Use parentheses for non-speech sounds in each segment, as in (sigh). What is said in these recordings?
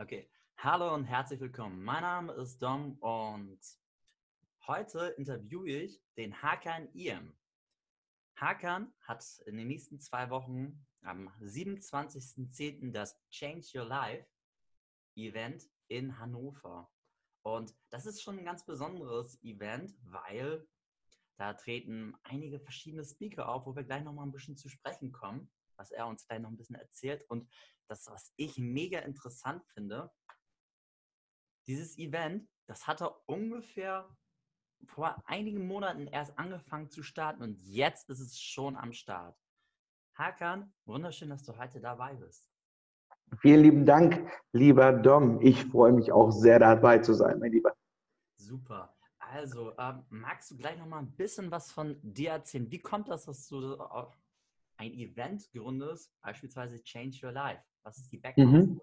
Okay, hallo und herzlich willkommen. Mein Name ist Dom und heute interviewe ich den Hakan Iem. Hakan hat in den nächsten zwei Wochen am 27.10. das Change Your Life Event in Hannover. Und das ist schon ein ganz besonderes Event, weil da treten einige verschiedene Speaker auf, wo wir gleich nochmal ein bisschen zu sprechen kommen was er uns gleich noch ein bisschen erzählt. Und das, was ich mega interessant finde, dieses Event, das hat er ungefähr vor einigen Monaten erst angefangen zu starten und jetzt ist es schon am Start. Hakan, wunderschön, dass du heute dabei bist. Vielen lieben Dank, lieber Dom. Ich freue mich auch sehr dabei zu sein, mein Lieber. Super. Also, ähm, magst du gleich noch mal ein bisschen was von dir erzählen? Wie kommt das, dass du ein Event gründest, beispielsweise Change Your Life? Was ist die Background? Mhm.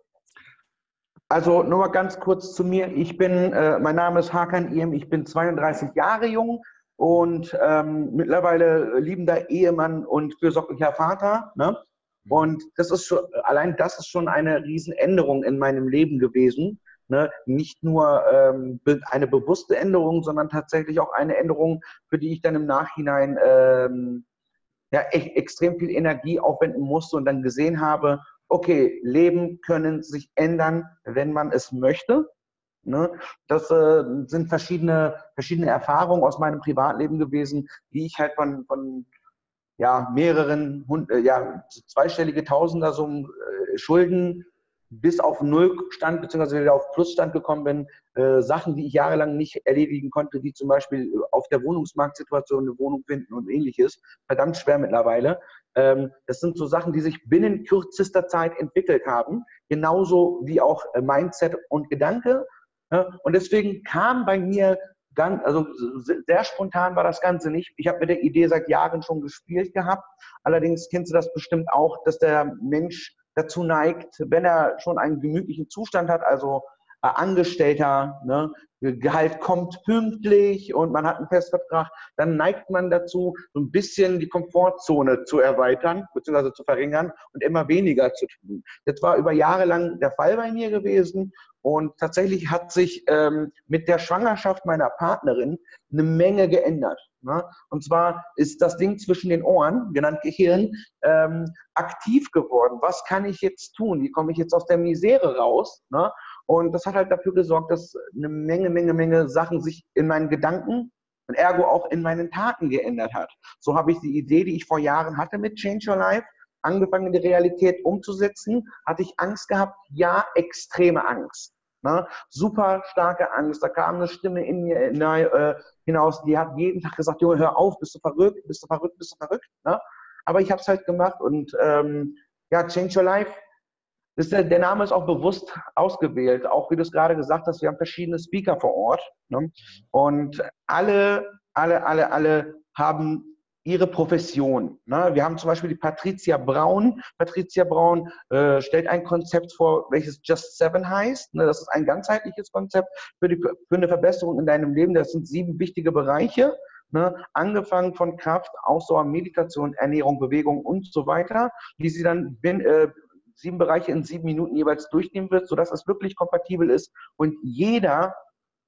Also nur mal ganz kurz zu mir. Ich bin, äh, mein Name ist Hakan Iem, ich bin 32 Jahre jung und ähm, mittlerweile liebender Ehemann und fürsorglicher Vater. Ne? Mhm. Und das ist schon, allein das ist schon eine Riesenänderung in meinem Leben gewesen. Ne? Nicht nur ähm, eine bewusste Änderung, sondern tatsächlich auch eine Änderung, für die ich dann im Nachhinein ähm, ja, echt extrem viel Energie aufwenden musste und dann gesehen habe, okay, Leben können sich ändern, wenn man es möchte. Ne? Das äh, sind verschiedene, verschiedene Erfahrungen aus meinem Privatleben gewesen, die ich halt von, von ja, mehreren, äh, ja, zweistellige Tausendersummen äh, Schulden bis auf Null stand, beziehungsweise wieder auf Plusstand gekommen bin, äh, Sachen, die ich jahrelang nicht erledigen konnte, wie zum Beispiel auf der Wohnungsmarktsituation eine Wohnung finden und ähnliches, verdammt schwer mittlerweile. Ähm, das sind so Sachen, die sich binnen kürzester Zeit entwickelt haben, genauso wie auch äh, Mindset und Gedanke. Ja, und deswegen kam bei mir ganz, also sehr spontan war das Ganze nicht. Ich habe mit der Idee seit Jahren schon gespielt gehabt. Allerdings kennst du das bestimmt auch, dass der Mensch dazu neigt, wenn er schon einen gemütlichen Zustand hat, also äh, Angestellter, ne, Gehalt kommt pünktlich und man hat einen Festvertrag, dann neigt man dazu, so ein bisschen die Komfortzone zu erweitern bzw. zu verringern und immer weniger zu tun. Das war über Jahre lang der Fall bei mir gewesen und tatsächlich hat sich ähm, mit der Schwangerschaft meiner Partnerin eine Menge geändert. Ne? Und zwar ist das Ding zwischen den Ohren, genannt Gehirn, ähm, aktiv geworden. Was kann ich jetzt tun? Wie komme ich jetzt aus der Misere raus? Ne? Und das hat halt dafür gesorgt, dass eine Menge, Menge, Menge Sachen sich in meinen Gedanken und ergo auch in meinen Taten geändert hat. So habe ich die Idee, die ich vor Jahren hatte mit Change Your Life, angefangen die Realität umzusetzen, hatte ich Angst gehabt, ja, extreme Angst. Ne? Super starke Angst. Da kam eine Stimme in mir äh, hinaus, die hat jeden Tag gesagt, Junge, hör auf, bist du verrückt, bist du verrückt, bist du verrückt. Ne? Aber ich habe es halt gemacht und ähm, ja, Change Your Life. Ist der, der, Name ist auch bewusst ausgewählt. Auch wie du es gerade gesagt hast, wir haben verschiedene Speaker vor Ort. Ne? Und alle, alle, alle, alle haben ihre Profession. Ne? Wir haben zum Beispiel die Patricia Braun. Patricia Braun äh, stellt ein Konzept vor, welches Just Seven heißt. Ne? Das ist ein ganzheitliches Konzept für, die, für eine Verbesserung in deinem Leben. Das sind sieben wichtige Bereiche. Ne? Angefangen von Kraft, Ausdauer, Meditation, Ernährung, Bewegung und so weiter, die sie dann bin, äh, sieben Bereiche in sieben Minuten jeweils durchnehmen wird, sodass es wirklich kompatibel ist und jeder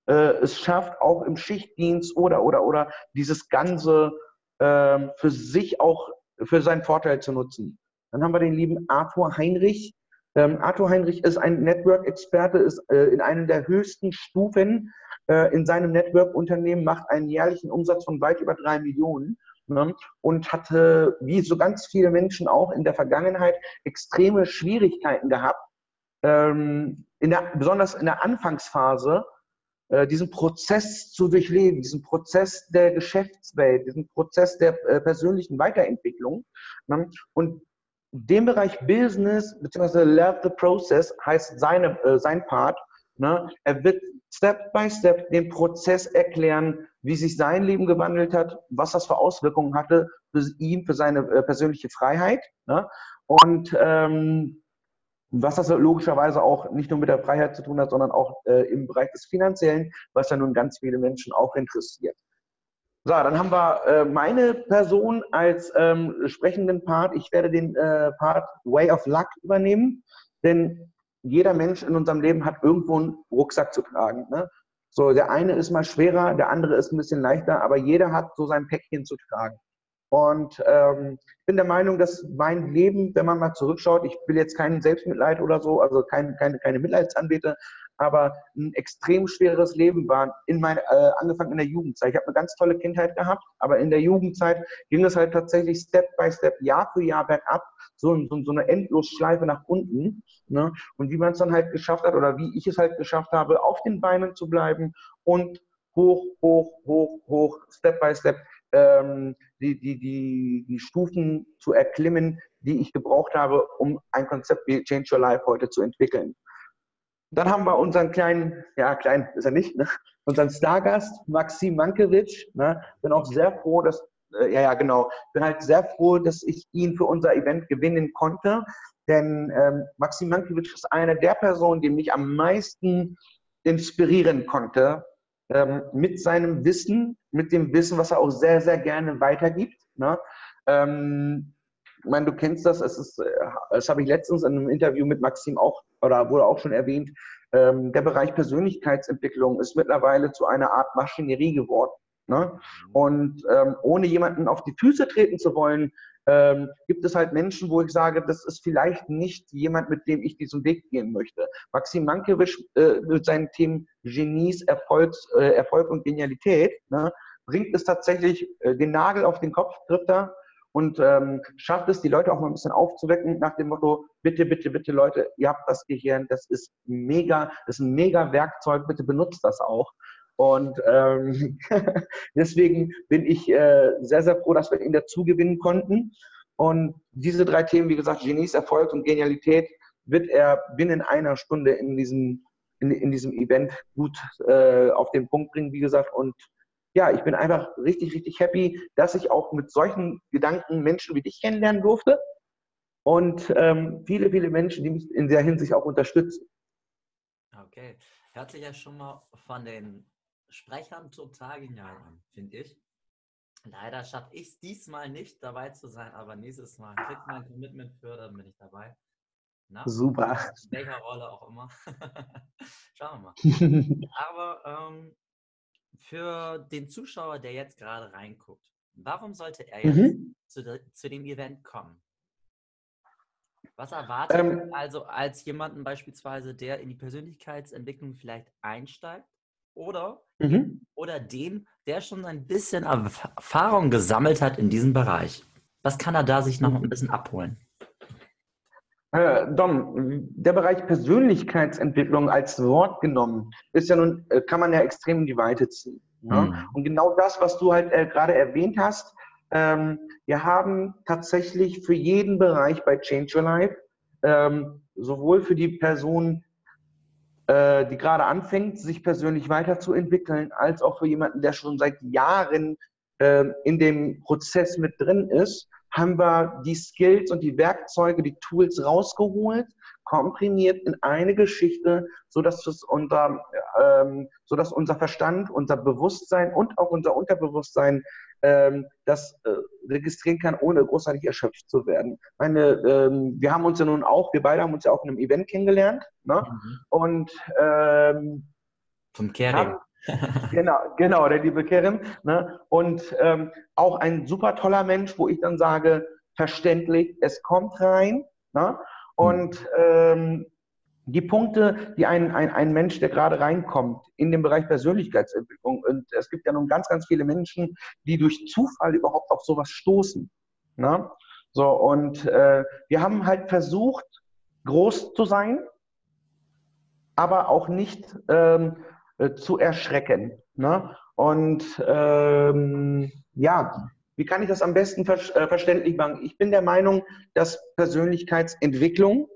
äh, es schafft, auch im Schichtdienst oder, oder, oder dieses ganze ähm, für sich auch für seinen Vorteil zu nutzen. Dann haben wir den lieben Arthur Heinrich. Ähm, Arthur Heinrich ist ein Network-Experte, ist äh, in einer der höchsten Stufen äh, in seinem Network-Unternehmen, macht einen jährlichen Umsatz von weit über drei Millionen ne? und hatte, wie so ganz viele Menschen auch in der Vergangenheit, extreme Schwierigkeiten gehabt, ähm, in der, besonders in der Anfangsphase, diesen Prozess zu durchleben, diesen Prozess der Geschäftswelt, diesen Prozess der äh, persönlichen Weiterentwicklung. Ne? Und dem Bereich Business bzw. Love the Process heißt seine, äh, sein Part. Ne? Er wird Step by Step den Prozess erklären, wie sich sein Leben gewandelt hat, was das für Auswirkungen hatte für ihn, für seine äh, persönliche Freiheit. Ne? Und ähm, was das logischerweise auch nicht nur mit der Freiheit zu tun hat, sondern auch äh, im Bereich des Finanziellen, was ja nun ganz viele Menschen auch interessiert. So, dann haben wir äh, meine Person als ähm, sprechenden Part. Ich werde den äh, Part Way of Luck übernehmen, denn jeder Mensch in unserem Leben hat irgendwo einen Rucksack zu tragen. Ne? So, der eine ist mal schwerer, der andere ist ein bisschen leichter, aber jeder hat so sein Päckchen zu tragen. Und ähm, bin der Meinung, dass mein Leben, wenn man mal zurückschaut, ich will jetzt keinen Selbstmitleid oder so, also kein, keine, keine Mitleidsanbete, aber ein extrem schweres Leben war, in mein, äh, angefangen in der Jugendzeit. Ich habe eine ganz tolle Kindheit gehabt, aber in der Jugendzeit ging es halt tatsächlich Step by Step, Jahr für Jahr bergab, so, so, so eine Endlosschleife nach unten. Ne? Und wie man es dann halt geschafft hat oder wie ich es halt geschafft habe, auf den Beinen zu bleiben und hoch, hoch, hoch, hoch, Step by Step ähm, die, die, die, die Stufen zu erklimmen, die ich gebraucht habe, um ein Konzept wie Change Your Life heute zu entwickeln. Dann haben wir unseren kleinen, ja, klein ist er nicht, ne? unseren Stargast, Maxim Mankiewicz. Ne? Bin auch sehr froh, dass, äh, ja, ja, genau, bin halt sehr froh, dass ich ihn für unser Event gewinnen konnte. Denn ähm, Maxim Mankiewicz ist eine der Personen, die mich am meisten inspirieren konnte ähm, mit seinem Wissen, mit dem Wissen, was er auch sehr, sehr gerne weitergibt. Ne? Ähm, ich meine, du kennst das, es ist, äh, das habe ich letztens in einem Interview mit Maxim auch, oder wurde auch schon erwähnt, ähm, der Bereich Persönlichkeitsentwicklung ist mittlerweile zu einer Art Maschinerie geworden. Ne? Mhm. Und ähm, ohne jemanden auf die Füße treten zu wollen, ähm, gibt es halt Menschen, wo ich sage, das ist vielleicht nicht jemand, mit dem ich diesen Weg gehen möchte. Maxim Mankiewicz äh, mit seinen Themen Genies, Erfolgs, äh, Erfolg und Genialität ne, bringt es tatsächlich äh, den Nagel auf den Kopf, trifft er und ähm, schafft es, die Leute auch mal ein bisschen aufzuwecken nach dem Motto, bitte, bitte, bitte Leute, ihr habt das Gehirn, das ist mega, das ist ein mega Werkzeug, bitte benutzt das auch. Und ähm, (laughs) deswegen bin ich äh, sehr, sehr froh, dass wir ihn dazu gewinnen konnten. Und diese drei Themen, wie gesagt, Genies, Erfolg und Genialität, wird er binnen einer Stunde in diesem, in, in diesem Event gut äh, auf den Punkt bringen, wie gesagt. Und ja, ich bin einfach richtig, richtig happy, dass ich auch mit solchen Gedanken Menschen wie dich kennenlernen durfte. Und ähm, viele, viele Menschen, die mich in der Hinsicht auch unterstützen. Okay. Hört sich ja schon mal von den Sprechern total genial an, finde ich. Leider schaffe ich es diesmal nicht, dabei zu sein, aber nächstes Mal kriegt mein Commitment für, dann bin ich dabei. Na, Super. In welcher Rolle auch immer. (laughs) Schauen wir mal. (laughs) aber ähm, für den Zuschauer, der jetzt gerade reinguckt, warum sollte er jetzt mhm. zu, de, zu, dem Event kommen? Was erwartet ähm, also als jemanden beispielsweise, der in die Persönlichkeitsentwicklung vielleicht einsteigt oder, mhm. oder den, der schon ein bisschen Erfahrung gesammelt hat in diesem Bereich. Was kann er da sich noch ein bisschen abholen? Äh, Dom, der Bereich Persönlichkeitsentwicklung als Wort genommen ist ja nun, äh, kann man ja extrem in die Weite ziehen. Ne? Mhm. Und genau das, was du halt äh, gerade erwähnt hast, ähm, wir haben tatsächlich für jeden Bereich bei Change Your Life, ähm, sowohl für die Person, äh, die gerade anfängt, sich persönlich weiterzuentwickeln, als auch für jemanden, der schon seit Jahren äh, in dem Prozess mit drin ist, haben wir die Skills und die Werkzeuge, die Tools rausgeholt, komprimiert in eine Geschichte, sodass, es unser, ähm, sodass unser Verstand, unser Bewusstsein und auch unser Unterbewusstsein ähm, das äh, registrieren kann, ohne großartig erschöpft zu werden. Meine, ähm, wir haben uns ja nun auch, wir beide haben uns ja auch in einem Event kennengelernt. Ne? Mhm. Und ähm, vom Kering. genau, genau, der liebe Kerim. Ne? Und ähm, auch ein super toller Mensch, wo ich dann sage, verständlich, es kommt rein. Ne? Und mhm. ähm, die Punkte, die ein, ein, ein Mensch, der gerade reinkommt in den Bereich Persönlichkeitsentwicklung, und es gibt ja nun ganz, ganz viele Menschen, die durch Zufall überhaupt auf sowas stoßen. Ne? So, und äh, wir haben halt versucht, groß zu sein, aber auch nicht ähm, äh, zu erschrecken. Ne? Und ähm, ja, wie kann ich das am besten ver äh, verständlich machen? Ich bin der Meinung, dass Persönlichkeitsentwicklung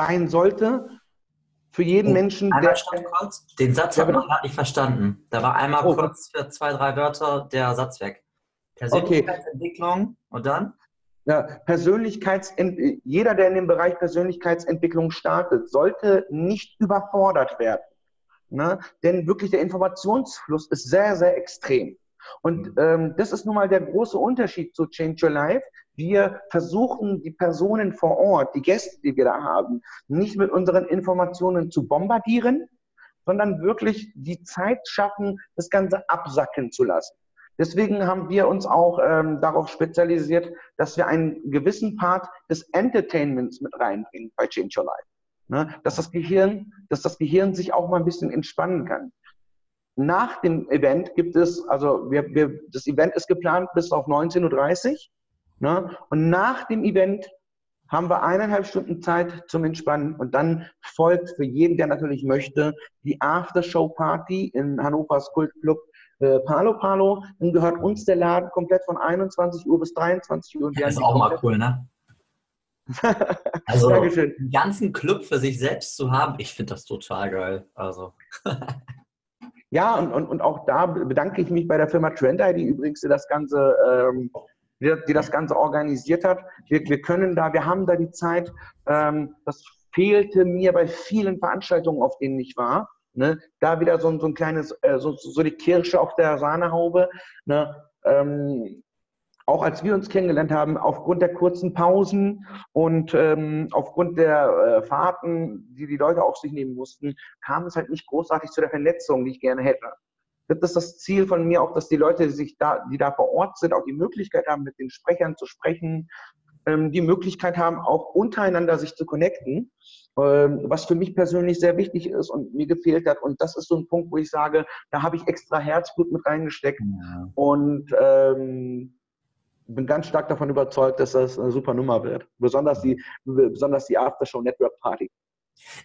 sein sollte für jeden oh, Menschen, der. Kurz. Den Satz ja, hat man gerade nicht verstanden. Da war einmal oh. kurz für zwei, drei Wörter der Satz weg. Persönlichkeitsentwicklung okay. und dann? Ja, Persönlichkeitsent jeder, der in dem Bereich Persönlichkeitsentwicklung startet, sollte nicht überfordert werden. Ne? Denn wirklich der Informationsfluss ist sehr, sehr extrem. Und mhm. ähm, das ist nun mal der große Unterschied zu Change Your Life. Wir versuchen, die Personen vor Ort, die Gäste, die wir da haben, nicht mit unseren Informationen zu bombardieren, sondern wirklich die Zeit schaffen, das Ganze absacken zu lassen. Deswegen haben wir uns auch ähm, darauf spezialisiert, dass wir einen gewissen Part des Entertainments mit reinbringen bei Change Your Life. Ne? Dass das Gehirn, dass das Gehirn sich auch mal ein bisschen entspannen kann. Nach dem Event gibt es, also wir, wir, das Event ist geplant bis auf 19.30 Uhr. Ne? Und nach dem Event haben wir eineinhalb Stunden Zeit zum Entspannen und dann folgt für jeden, der natürlich möchte, die After-Show-Party in Hannovers Kultclub äh, Palo Palo. Dann gehört uns der Laden komplett von 21 Uhr bis 23 Uhr. das ist auch mal cool, ne? (laughs) also Dankeschön. einen ganzen Club für sich selbst zu haben, ich finde das total geil. Also. ja, und, und, und auch da bedanke ich mich bei der Firma Trend ID übrigens, die das Ganze, ähm, die, die, das Ganze organisiert hat. Wir, wir können da, wir haben da die Zeit, ähm, das fehlte mir bei vielen Veranstaltungen, auf denen ich war. Ne? Da wieder so, so ein kleines, äh, so, so die Kirsche auf der Sahnehaube. Ne? Ähm, auch als wir uns kennengelernt haben, aufgrund der kurzen Pausen und ähm, aufgrund der äh, Fahrten, die die Leute auf sich nehmen mussten, kam es halt nicht großartig zu der Vernetzung, die ich gerne hätte. Das ist das Ziel von mir auch, dass die Leute, die, sich da, die da vor Ort sind, auch die Möglichkeit haben, mit den Sprechern zu sprechen, ähm, die Möglichkeit haben, auch untereinander sich zu connecten, ähm, was für mich persönlich sehr wichtig ist und mir gefehlt hat. Und das ist so ein Punkt, wo ich sage, da habe ich extra Herzblut mit reingesteckt. Ja. Und ähm, bin ganz stark davon überzeugt, dass das eine super Nummer wird. Besonders die, besonders die Aftershow Network Party.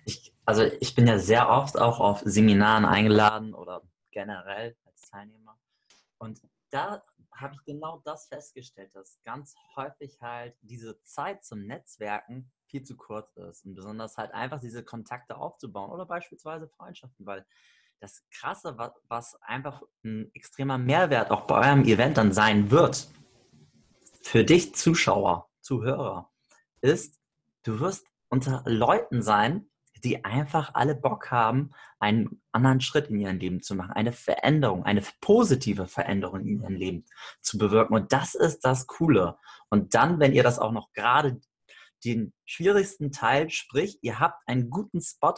Ich, also ich bin ja sehr oft auch auf Seminaren eingeladen oder generell als Teilnehmer. Und da habe ich genau das festgestellt, dass ganz häufig halt diese Zeit zum Netzwerken viel zu kurz ist und besonders halt einfach diese Kontakte aufzubauen oder beispielsweise Freundschaften, weil das Krasse, was einfach ein extremer Mehrwert auch bei eurem Event dann sein wird, für dich Zuschauer, Zuhörer, ist, du wirst unter Leuten sein, die einfach alle Bock haben, einen anderen Schritt in ihrem Leben zu machen, eine Veränderung, eine positive Veränderung in ihrem Leben zu bewirken. Und das ist das Coole. Und dann, wenn ihr das auch noch gerade den schwierigsten Teil, sprich, ihr habt einen guten Spot,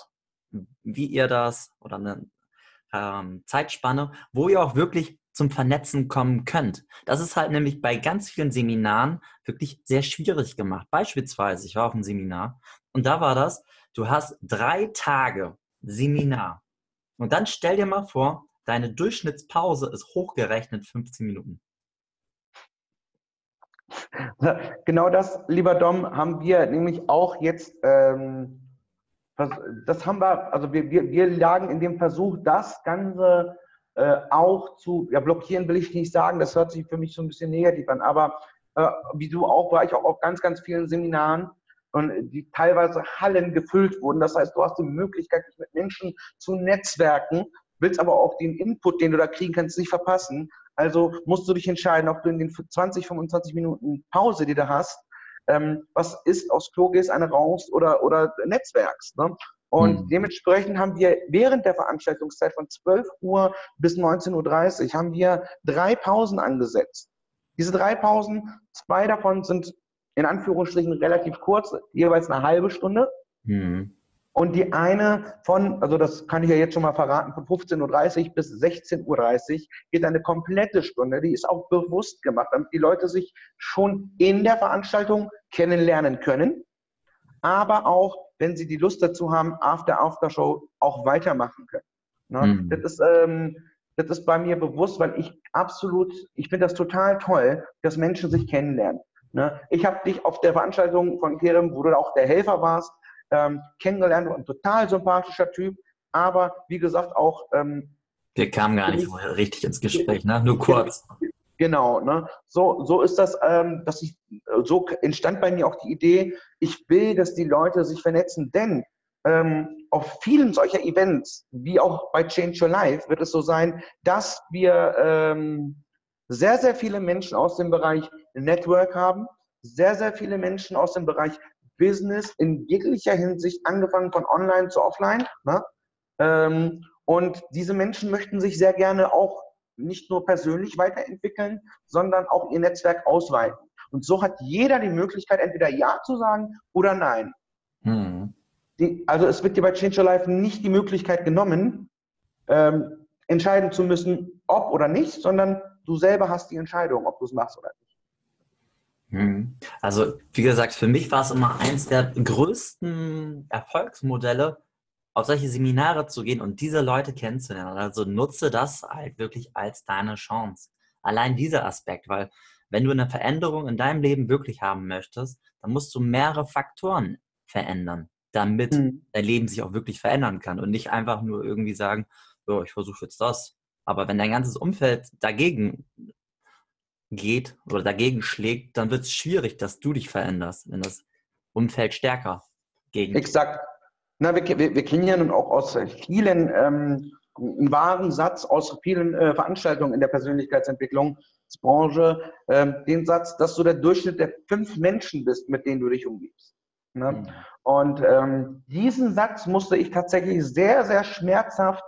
wie ihr das oder eine ähm, Zeitspanne, wo ihr auch wirklich zum Vernetzen kommen könnt. Das ist halt nämlich bei ganz vielen Seminaren wirklich sehr schwierig gemacht. Beispielsweise, ich war auf einem Seminar und da war das, Du hast drei Tage Seminar. Und dann stell dir mal vor, deine Durchschnittspause ist hochgerechnet 15 Minuten. Genau das, lieber Dom, haben wir nämlich auch jetzt, ähm, das haben wir, also wir, wir, wir lagen in dem Versuch, das Ganze äh, auch zu, ja, blockieren will ich nicht sagen, das hört sich für mich so ein bisschen negativ an, aber äh, wie du auch, war ich auch auf ganz, ganz vielen Seminaren und die teilweise Hallen gefüllt wurden. Das heißt, du hast die Möglichkeit, dich mit Menschen zu netzwerken, willst aber auch den Input, den du da kriegen kannst, nicht verpassen. Also musst du dich entscheiden, ob du in den 20, 25 Minuten Pause, die du hast, ähm, was ist aus Klo gehst, eine raus oder, oder netzwerkst. Ne? Und mhm. dementsprechend haben wir während der Veranstaltungszeit von 12 Uhr bis 19.30 Uhr haben wir drei Pausen angesetzt. Diese drei Pausen, zwei davon sind in Anführungsstrichen relativ kurz, jeweils eine halbe Stunde. Mhm. Und die eine von, also das kann ich ja jetzt schon mal verraten, von 15.30 Uhr bis 16.30 Uhr geht eine komplette Stunde. Die ist auch bewusst gemacht, damit die Leute sich schon in der Veranstaltung kennenlernen können, aber auch, wenn sie die Lust dazu haben, after After Show auch weitermachen können. Ne? Mhm. Das, ist, ähm, das ist bei mir bewusst, weil ich absolut, ich finde das total toll, dass Menschen sich kennenlernen. Ne? Ich habe dich auf der Veranstaltung von Kerem, wo du auch der Helfer warst, ähm, kennengelernt. Ein total sympathischer Typ, aber wie gesagt auch. Ähm, Wir kamen gar nicht vorher richtig ins Gespräch, ne? nur kurz. Genau, ne? so, so ist das, ähm, dass ich, so entstand bei mir auch die Idee, ich will, dass die Leute sich vernetzen, denn ähm, auf vielen solcher Events, wie auch bei Change Your Life, wird es so sein, dass wir ähm, sehr, sehr viele Menschen aus dem Bereich Network haben, sehr, sehr viele Menschen aus dem Bereich Business in jeglicher Hinsicht, angefangen von online zu offline. Ne? Ähm, und diese Menschen möchten sich sehr gerne auch nicht nur persönlich weiterentwickeln, sondern auch ihr Netzwerk ausweiten. Und so hat jeder die Möglichkeit, entweder Ja zu sagen oder Nein. Mhm. Die, also es wird dir bei Change Your Life nicht die Möglichkeit genommen, ähm, entscheiden zu müssen, ob oder nicht, sondern du selber hast die Entscheidung, ob du es machst oder nicht. Mhm. Also, wie gesagt, für mich war es immer eins der größten Erfolgsmodelle, auf solche Seminare zu gehen und diese Leute kennenzulernen. Also nutze das halt wirklich als deine Chance. Allein dieser Aspekt, weil wenn du eine Veränderung in deinem Leben wirklich haben möchtest, dann musst du mehrere Faktoren verändern, damit mhm. dein Leben sich auch wirklich verändern kann und nicht einfach nur irgendwie sagen, so, ich versuche jetzt das. Aber wenn dein ganzes Umfeld dagegen geht oder dagegen schlägt, dann wird es schwierig, dass du dich veränderst, wenn das Umfeld stärker gegen. Exakt. Na, wir, wir, wir kennen ja nun auch aus vielen ähm, einen wahren Satz aus vielen äh, Veranstaltungen in der Persönlichkeitsentwicklungsbranche, äh, den Satz, dass du der Durchschnitt der fünf Menschen bist, mit denen du dich umgibst. Ne? Mhm. Und ähm, diesen Satz musste ich tatsächlich sehr, sehr schmerzhaft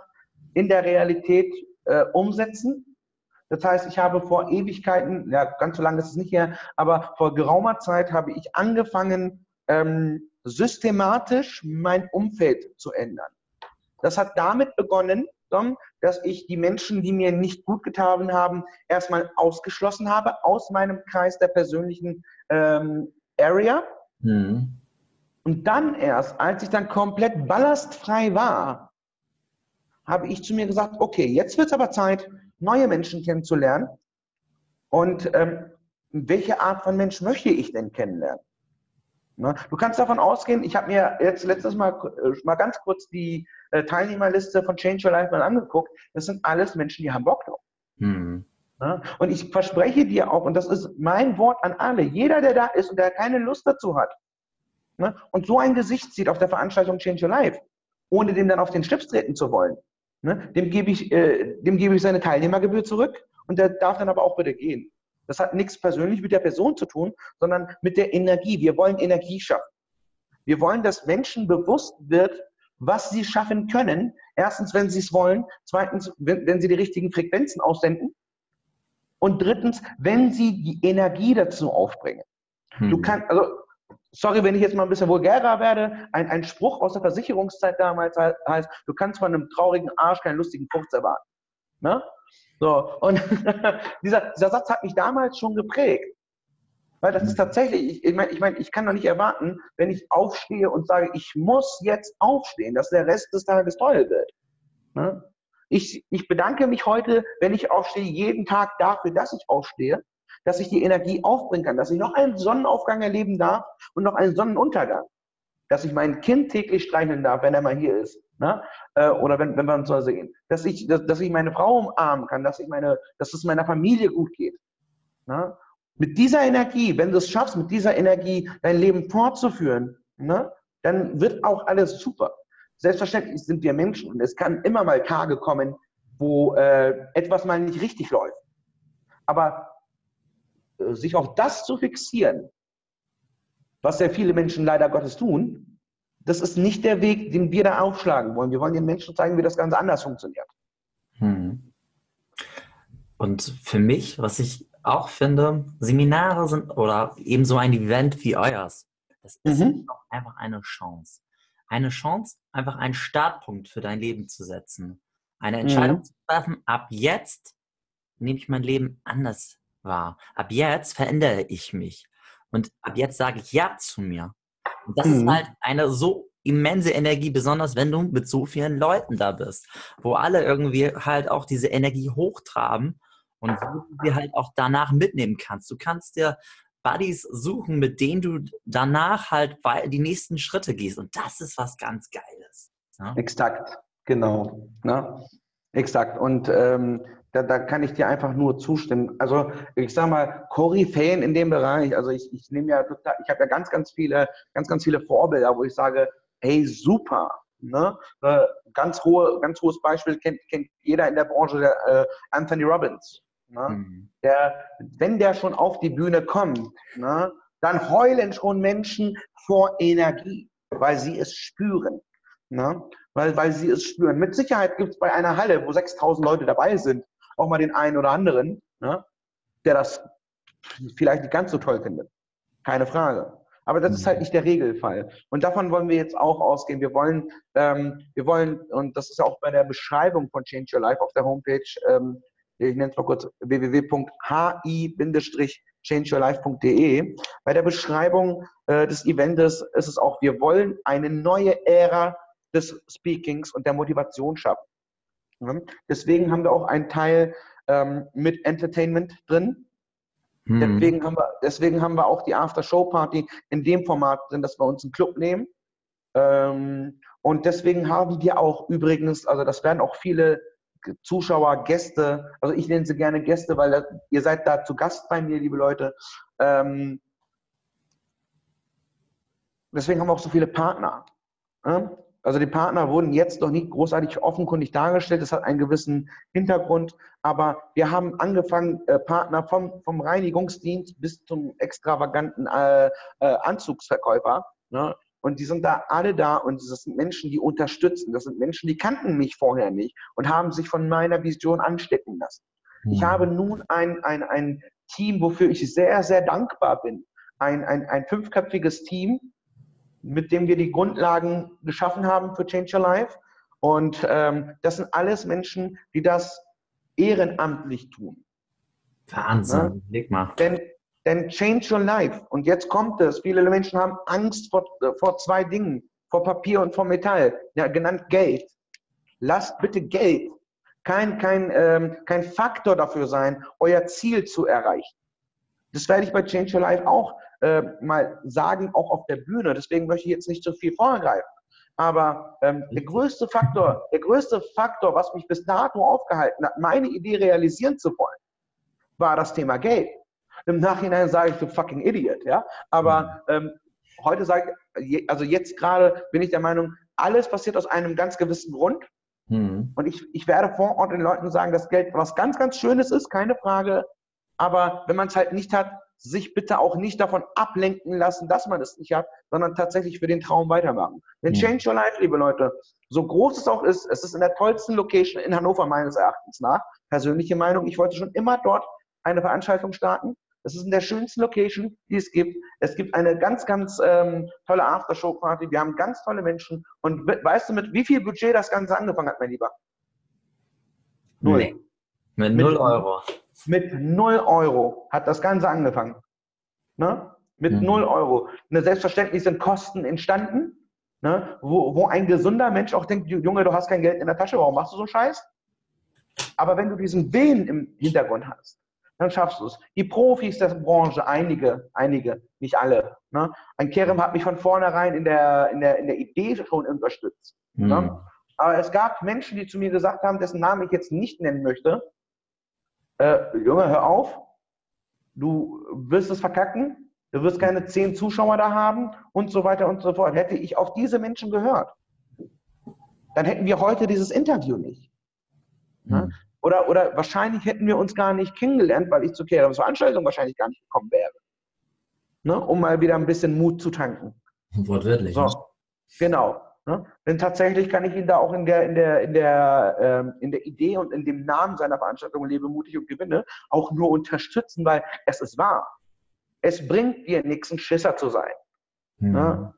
in der Realität äh, umsetzen. Das heißt, ich habe vor Ewigkeiten, ja, ganz so lange ist es nicht her, aber vor geraumer Zeit habe ich angefangen, ähm, systematisch mein Umfeld zu ändern. Das hat damit begonnen, dass ich die Menschen, die mir nicht gut getan haben, erstmal ausgeschlossen habe aus meinem Kreis der persönlichen ähm, Area. Mhm. Und dann erst, als ich dann komplett ballastfrei war, habe ich zu mir gesagt, okay, jetzt wird es aber Zeit, neue Menschen kennenzulernen. Und ähm, welche Art von Mensch möchte ich denn kennenlernen? Ne? Du kannst davon ausgehen, ich habe mir jetzt letztes Mal äh, mal ganz kurz die äh, Teilnehmerliste von Change Your Life mal angeguckt. Das sind alles Menschen, die haben Bock drauf. Mhm. Ne? Und ich verspreche dir auch, und das ist mein Wort an alle, jeder, der da ist und der keine Lust dazu hat ne? und so ein Gesicht sieht auf der Veranstaltung Change Your Life, ohne dem dann auf den Schlips treten zu wollen, ne? dem, gebe ich, äh, dem gebe ich seine Teilnehmergebühr zurück und der darf dann aber auch bitte gehen. Das hat nichts persönlich mit der Person zu tun, sondern mit der Energie. Wir wollen Energie schaffen. Wir wollen, dass Menschen bewusst wird, was sie schaffen können. Erstens, wenn sie es wollen. Zweitens, wenn, wenn sie die richtigen Frequenzen aussenden. Und drittens, wenn sie die Energie dazu aufbringen. Hm. Du kannst, also, sorry, wenn ich jetzt mal ein bisschen vulgärer werde, ein, ein Spruch aus der Versicherungszeit damals heißt, du kannst von einem traurigen Arsch keinen lustigen Fuchs erwarten. Ne? So, und (laughs) dieser, dieser Satz hat mich damals schon geprägt. Weil das ist tatsächlich, ich, meine, ich, mein, ich kann doch nicht erwarten, wenn ich aufstehe und sage, ich muss jetzt aufstehen, dass der Rest des Tages toll wird. Ne? Ich, ich bedanke mich heute, wenn ich aufstehe, jeden Tag dafür, dass ich aufstehe, dass ich die Energie aufbringen kann, dass ich noch einen Sonnenaufgang erleben darf und noch einen Sonnenuntergang. Dass ich mein Kind täglich streicheln darf, wenn er mal hier ist. Ne? Äh, oder wenn, wenn wir uns so sehen. Dass ich, dass, dass ich meine Frau umarmen kann, dass, ich meine, dass es meiner Familie gut geht. Ne? Mit dieser Energie, wenn du es schaffst, mit dieser Energie dein Leben fortzuführen, ne, dann wird auch alles super. Selbstverständlich sind wir Menschen und es kann immer mal Tage kommen, wo äh, etwas mal nicht richtig läuft. Aber sich auf das zu fixieren, was sehr viele Menschen leider Gottes tun, das ist nicht der Weg, den wir da aufschlagen wollen. Wir wollen den Menschen zeigen, wie das Ganze anders funktioniert. Hm. Und für mich, was ich auch finde, Seminare sind oder eben so ein Event wie euers, das ist mhm. einfach eine Chance. Eine Chance, einfach einen Startpunkt für dein Leben zu setzen. Eine Entscheidung mhm. zu treffen, ab jetzt nehme ich mein Leben anders wahr. Ab jetzt verändere ich mich. Und ab jetzt sage ich Ja zu mir. Und das mhm. ist halt eine so immense Energie, besonders wenn du mit so vielen Leuten da bist, wo alle irgendwie halt auch diese Energie hochtraben und wo du sie halt auch danach mitnehmen kannst. Du kannst dir Buddies suchen, mit denen du danach halt die nächsten Schritte gehst. Und das ist was ganz Geiles. Ja? Exakt, genau. Ne? Exakt. Und ähm, da, da kann ich dir einfach nur zustimmen. Also ich sag mal, Koryphäen in dem Bereich, also ich, ich nehme ja total, ich habe ja ganz, ganz viele, ganz, ganz viele Vorbilder, wo ich sage, hey, super. Ne? Äh, ganz, hohe, ganz hohes Beispiel kennt, kennt jeder in der Branche, der, äh, Anthony Robbins. Ne? Mhm. Der, wenn der schon auf die Bühne kommt, ne, dann heulen schon Menschen vor Energie, weil sie es spüren. Ne? Weil, weil sie es spüren. Mit Sicherheit gibt es bei einer Halle, wo 6000 Leute dabei sind, auch mal den einen oder anderen, ne, der das vielleicht nicht ganz so toll findet. Keine Frage. Aber das ist halt mhm. nicht der Regelfall. Und davon wollen wir jetzt auch ausgehen. Wir wollen, ähm, wir wollen, und das ist auch bei der Beschreibung von Change Your Life auf der Homepage, ähm, ich nenne es mal kurz www.hi-changeyourlife.de. Bei der Beschreibung äh, des Events ist es auch, wir wollen eine neue Ära des Speakings und der Motivation schaffen. Ja? Deswegen haben wir auch einen Teil ähm, mit Entertainment drin. Hm. Deswegen, haben wir, deswegen haben wir auch die After-Show-Party in dem Format drin, dass wir uns einen Club nehmen. Ähm, und deswegen haben wir auch übrigens, also das werden auch viele Zuschauer, Gäste, also ich nenne sie gerne Gäste, weil das, ihr seid da zu Gast bei mir, liebe Leute. Ähm, deswegen haben wir auch so viele Partner. Ja? Also die Partner wurden jetzt noch nicht großartig offenkundig dargestellt. Das hat einen gewissen Hintergrund. Aber wir haben angefangen, äh, Partner vom, vom Reinigungsdienst bis zum extravaganten äh, äh, Anzugsverkäufer. Ne? Und die sind da alle da und das sind Menschen, die unterstützen. Das sind Menschen, die kannten mich vorher nicht und haben sich von meiner Vision anstecken lassen. Mhm. Ich habe nun ein, ein, ein Team, wofür ich sehr, sehr dankbar bin. Ein, ein, ein fünfköpfiges Team, mit dem wir die Grundlagen geschaffen haben für Change Your Life. Und ähm, das sind alles Menschen, die das ehrenamtlich tun. Wahnsinn, ja? leg mal. Denn, denn Change Your Life, und jetzt kommt es, viele Menschen haben Angst vor, vor zwei Dingen, vor Papier und vor Metall, ja, genannt Geld. Lasst bitte Geld kein, kein, ähm, kein Faktor dafür sein, euer Ziel zu erreichen. Das werde ich bei Change Your Life auch äh, mal sagen, auch auf der Bühne. Deswegen möchte ich jetzt nicht so viel vorgreifen. Aber ähm, der größte Faktor, der größte Faktor, was mich bis dato aufgehalten hat, meine Idee realisieren zu wollen, war das Thema Geld. Im Nachhinein sage ich, du fucking Idiot, ja. Aber mhm. ähm, heute sage ich, also jetzt gerade bin ich der Meinung, alles passiert aus einem ganz gewissen Grund. Mhm. Und ich, ich werde vor Ort den Leuten sagen, dass Geld was ganz, ganz Schönes ist, keine Frage. Aber wenn man es halt nicht hat, sich bitte auch nicht davon ablenken lassen, dass man es nicht hat, sondern tatsächlich für den Traum weitermachen. Denn mhm. Change Your Life, liebe Leute, so groß es auch ist, es ist in der tollsten Location in Hannover meines Erachtens nach. Persönliche Meinung, ich wollte schon immer dort eine Veranstaltung starten. Es ist in der schönsten Location, die es gibt. Es gibt eine ganz, ganz ähm, tolle Aftershow-Party. Wir haben ganz tolle Menschen. Und weißt du, mit wie viel Budget das Ganze angefangen hat, mein Lieber? Null. Nee. Mit, mit null Euro. Mit null Euro hat das Ganze angefangen. Ne? Mit mhm. null Euro. Ne, selbstverständlich sind Kosten entstanden, ne? wo, wo ein gesunder Mensch auch denkt, Junge, du hast kein Geld in der Tasche, warum machst du so einen Scheiß? Aber wenn du diesen Willen im Hintergrund hast, dann schaffst du es. Die Profis der Branche, einige, einige, nicht alle. Ne? Ein Kerem hat mich von vornherein in der, in der, in der Idee schon unterstützt. Ne? Mhm. Ne? Aber es gab Menschen, die zu mir gesagt haben, dessen Namen ich jetzt nicht nennen möchte, äh, Junge, hör auf, du wirst es verkacken, du wirst keine zehn Zuschauer da haben und so weiter und so fort. Hätte ich auf diese Menschen gehört, dann hätten wir heute dieses Interview nicht. Mhm. Oder, oder wahrscheinlich hätten wir uns gar nicht kennengelernt, weil ich zur Veranstaltung wahrscheinlich gar nicht gekommen wäre. Ne? Um mal wieder ein bisschen Mut zu tanken. Wortwörtlich. So. Ne? Genau. Ne? Denn tatsächlich kann ich ihn da auch in der, in, der, in, der, ähm, in der Idee und in dem Namen seiner Veranstaltung Lebe mutig und gewinne auch nur unterstützen, weil es ist wahr. Es bringt dir nichts, ein Schisser zu sein. Mhm. Ne?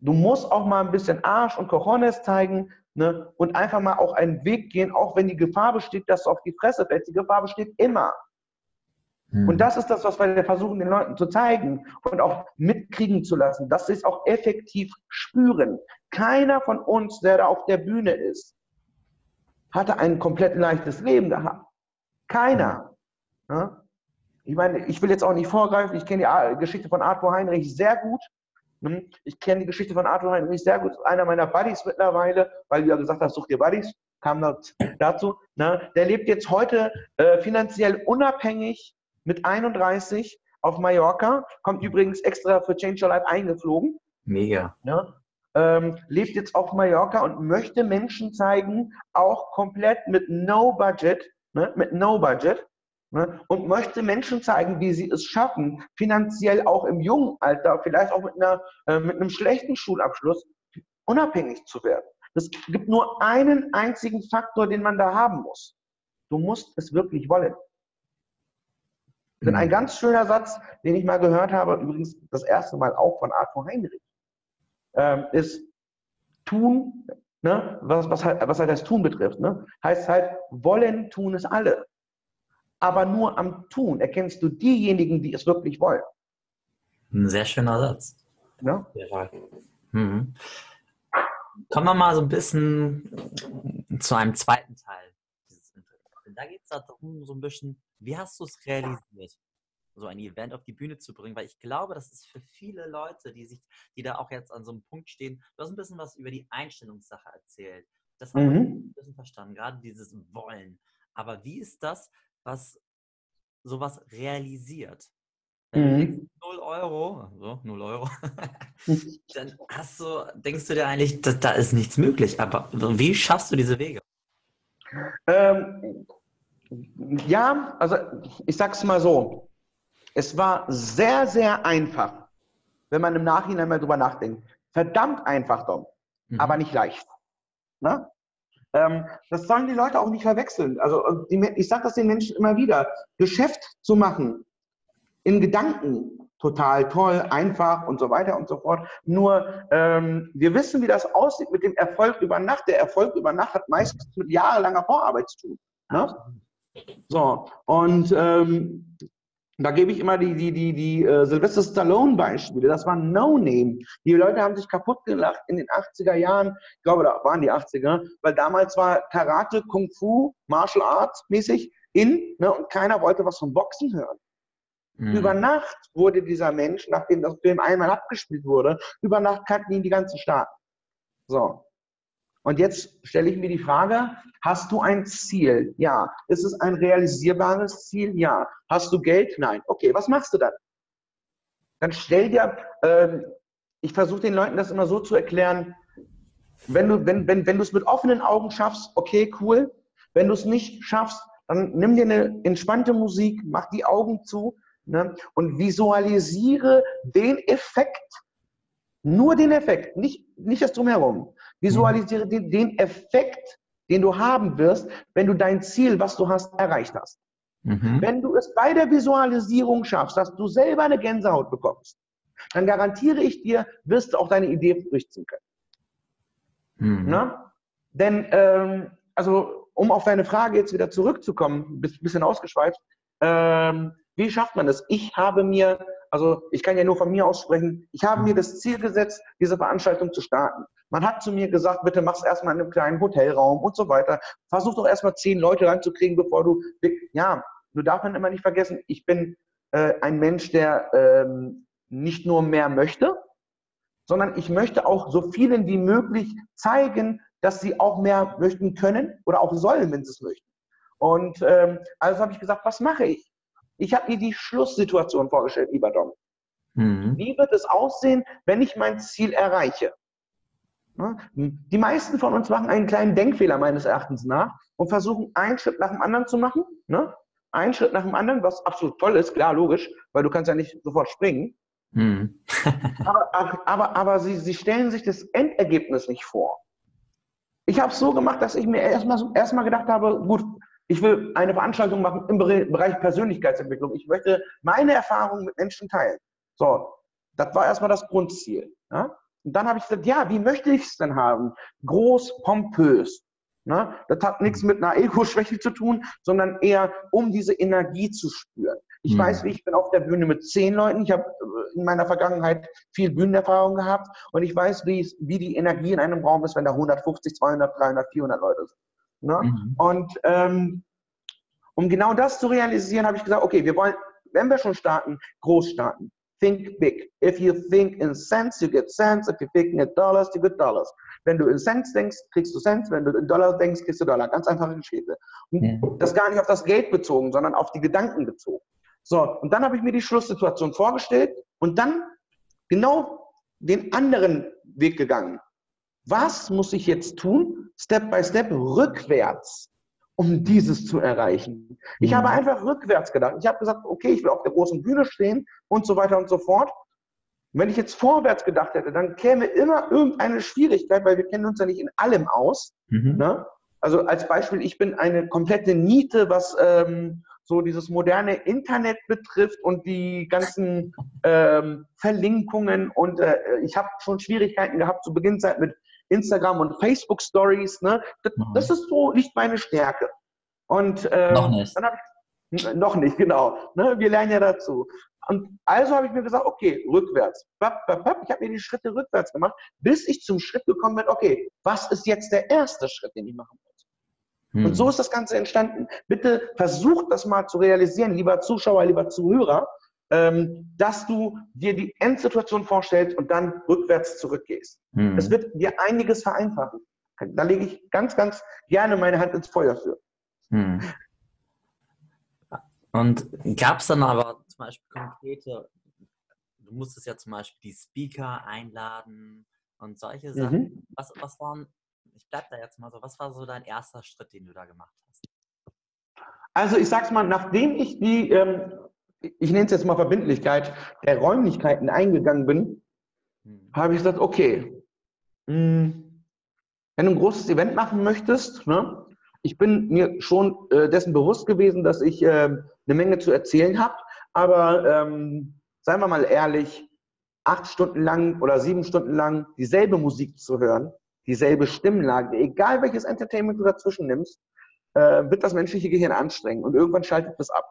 Du musst auch mal ein bisschen Arsch und Cojones zeigen ne? und einfach mal auch einen Weg gehen, auch wenn die Gefahr besteht, dass du auf die Fresse fällst. Die Gefahr besteht immer. Mhm. Und das ist das, was wir versuchen, den Leuten zu zeigen und auch mitkriegen zu lassen, dass sie es auch effektiv spüren. Keiner von uns, der da auf der Bühne ist, hatte ein komplett leichtes Leben gehabt. Keiner. Ja? Ich meine, ich will jetzt auch nicht vorgreifen, ich kenne die Geschichte von Arthur Heinrich sehr gut. Hm? Ich kenne die Geschichte von Arthur Heinrich sehr gut. Einer meiner Buddies mittlerweile, weil du ja gesagt hast, such dir Buddies, kam dazu. Ne? Der lebt jetzt heute äh, finanziell unabhängig mit 31 auf Mallorca, kommt übrigens extra für Change Your Life eingeflogen. Mega. Ja, ähm, lebt jetzt auf Mallorca und möchte Menschen zeigen, auch komplett mit No Budget, ne, mit No Budget, ne, und möchte Menschen zeigen, wie sie es schaffen, finanziell auch im jungen Alter, vielleicht auch mit, einer, äh, mit einem schlechten Schulabschluss, unabhängig zu werden. Es gibt nur einen einzigen Faktor, den man da haben muss. Du musst es wirklich wollen. Denn ein ganz schöner Satz, den ich mal gehört habe, übrigens das erste Mal auch von Arthur Heinrich, ähm, ist tun, ne, was, was, halt, was halt das Tun betrifft, ne, heißt halt, wollen tun es alle. Aber nur am Tun erkennst du diejenigen, die es wirklich wollen. Ein sehr schöner Satz. Ne? Mhm. Kommen wir mal so ein bisschen zu einem zweiten Teil dieses Interviews. Da geht es darum, so ein bisschen, wie hast du es realisiert, so ein Event auf die Bühne zu bringen? Weil ich glaube, das ist für viele Leute, die sich, die da auch jetzt an so einem Punkt stehen, du hast ein bisschen was über die Einstellungssache erzählt. Das haben mhm. wir ein bisschen verstanden, gerade dieses Wollen. Aber wie ist das, was sowas realisiert? mhm. 0 Euro, so 0 Euro, (laughs) dann hast du, denkst du dir eigentlich, dass, da ist nichts möglich. Aber wie schaffst du diese Wege? Ähm, ja, also ich sag's mal so. Es war sehr, sehr einfach, wenn man im Nachhinein mal drüber nachdenkt. Verdammt einfach, Dom, mhm. aber nicht leicht. Ne? Ähm, das sollen die Leute auch nicht verwechseln. Also die, ich sage das den Menschen immer wieder. Geschäft zu machen, in Gedanken total toll, einfach und so weiter und so fort. Nur ähm, wir wissen, wie das aussieht mit dem Erfolg über Nacht. Der Erfolg über Nacht hat meistens mit jahrelanger Vorarbeit zu tun. Ne? So, und ähm, da gebe ich immer die, die, die, die uh, Sylvester Stallone-Beispiele. Das war No-Name. Die Leute haben sich kaputt gelacht in den 80er Jahren. Ich glaube, da waren die 80er, weil damals war Karate, Kung Fu, Martial Arts mäßig in ne, und keiner wollte was vom Boxen hören. Mhm. Über Nacht wurde dieser Mensch, nachdem das Film einmal abgespielt wurde, über Nacht kannten ihn die ganzen Staaten. So. Und jetzt stelle ich mir die Frage, hast du ein Ziel? Ja. Ist es ein realisierbares Ziel? Ja. Hast du Geld? Nein. Okay, was machst du dann? Dann stell dir, ähm, ich versuche den Leuten das immer so zu erklären, wenn du wenn, wenn, wenn es mit offenen Augen schaffst, okay, cool. Wenn du es nicht schaffst, dann nimm dir eine entspannte Musik, mach die Augen zu ne, und visualisiere den Effekt, nur den Effekt, nicht, nicht das Drumherum. Visualisiere den, den Effekt, den du haben wirst, wenn du dein Ziel, was du hast, erreicht hast. Mhm. Wenn du es bei der Visualisierung schaffst, dass du selber eine Gänsehaut bekommst, dann garantiere ich dir, wirst du auch deine Idee durchziehen können. Mhm. Na? Denn, ähm, also, um auf deine Frage jetzt wieder zurückzukommen, ein bisschen ausgeschweift, ähm, wie schafft man das? Ich habe mir, also ich kann ja nur von mir aussprechen, ich habe mir das Ziel gesetzt, diese Veranstaltung zu starten. Man hat zu mir gesagt, bitte mach's erstmal in einem kleinen Hotelraum und so weiter. Versuch doch erstmal zehn Leute reinzukriegen, bevor du, ja, du darf man immer nicht vergessen, ich bin äh, ein Mensch, der ähm, nicht nur mehr möchte, sondern ich möchte auch so vielen wie möglich zeigen, dass sie auch mehr möchten können oder auch sollen, wenn sie es möchten. Und ähm, also habe ich gesagt, was mache ich? Ich habe mir die Schlusssituation vorgestellt, lieber Dom. Mhm. Wie wird es aussehen, wenn ich mein Ziel erreiche? Die meisten von uns machen einen kleinen Denkfehler meines Erachtens nach und versuchen einen Schritt nach dem anderen zu machen. Ne? Einen Schritt nach dem anderen, was absolut toll ist, klar, logisch, weil du kannst ja nicht sofort springen. Mhm. (laughs) aber aber, aber sie, sie stellen sich das Endergebnis nicht vor. Ich habe es so gemacht, dass ich mir erstmal erst gedacht habe, gut, ich will eine Veranstaltung machen im Bereich Persönlichkeitsentwicklung. Ich möchte meine Erfahrungen mit Menschen teilen. So, das war erstmal das Grundziel. Ja? Und dann habe ich gesagt, ja, wie möchte ich es denn haben? Groß, pompös. Ne? Das hat nichts mit einer Ego-Schwäche zu tun, sondern eher um diese Energie zu spüren. Ich mhm. weiß, wie ich bin auf der Bühne mit zehn Leuten. Ich habe äh, in meiner Vergangenheit viel Bühnenerfahrung gehabt und ich weiß, wie, wie die Energie in einem Raum ist, wenn da 150, 200, 300, 400 Leute sind. Ne? Mhm. Und ähm, um genau das zu realisieren, habe ich gesagt, okay, wir wollen, wenn wir schon starten, groß starten. Think big. If you think in cents, you get cents. If you think in dollars, you get dollars. Wenn du in Cents denkst, kriegst du Cents. Wenn du in Dollar denkst, kriegst du Dollar. Ganz einfache Geschichte. Und das gar nicht auf das Geld bezogen, sondern auf die Gedanken bezogen. So, und dann habe ich mir die Schlusssituation vorgestellt und dann genau den anderen Weg gegangen. Was muss ich jetzt tun, Step by Step, rückwärts, um dieses zu erreichen? Ich mhm. habe einfach rückwärts gedacht. Ich habe gesagt, okay, ich will auf der großen Bühne stehen und so weiter und so fort. Wenn ich jetzt vorwärts gedacht hätte, dann käme immer irgendeine Schwierigkeit, weil wir kennen uns ja nicht in allem aus. Mhm. Ne? Also als Beispiel, ich bin eine komplette Niete, was ähm, so dieses moderne Internet betrifft und die ganzen (laughs) ähm, Verlinkungen. Und äh, ich habe schon Schwierigkeiten gehabt zu Beginnzeit mit Instagram und Facebook Stories. Ne? Das, mhm. das ist so nicht meine Stärke. Und ähm, noch nicht. Dann ich, (laughs) noch nicht, genau. Ne? Wir lernen ja dazu. Und also habe ich mir gesagt, okay, rückwärts. Ich habe mir die Schritte rückwärts gemacht, bis ich zum Schritt gekommen bin, okay, was ist jetzt der erste Schritt, den ich machen muss? Hm. Und so ist das Ganze entstanden. Bitte versucht das mal zu realisieren, lieber Zuschauer, lieber Zuhörer, dass du dir die Endsituation vorstellst und dann rückwärts zurückgehst. Hm. Das wird dir einiges vereinfachen. Da lege ich ganz, ganz gerne meine Hand ins Feuer für. Hm. Und gab es dann aber zum Beispiel konkrete, du musstest ja zum Beispiel die Speaker einladen und solche Sachen. Mhm. Was, was waren, ich bleib da jetzt mal so, was war so dein erster Schritt, den du da gemacht hast? Also ich sag's mal, nachdem ich die, ähm, ich nenne es jetzt mal Verbindlichkeit, der Räumlichkeiten eingegangen bin, mhm. habe ich gesagt, okay, mh, hm, wenn du ein großes Event machen möchtest, ne, ich bin mir schon äh, dessen bewusst gewesen, dass ich äh, eine Menge zu erzählen habe. Aber ähm, seien wir mal ehrlich, acht Stunden lang oder sieben Stunden lang dieselbe Musik zu hören, dieselbe Stimmlage, egal welches Entertainment du dazwischen nimmst, äh, wird das menschliche Gehirn anstrengen und irgendwann schaltet es ab.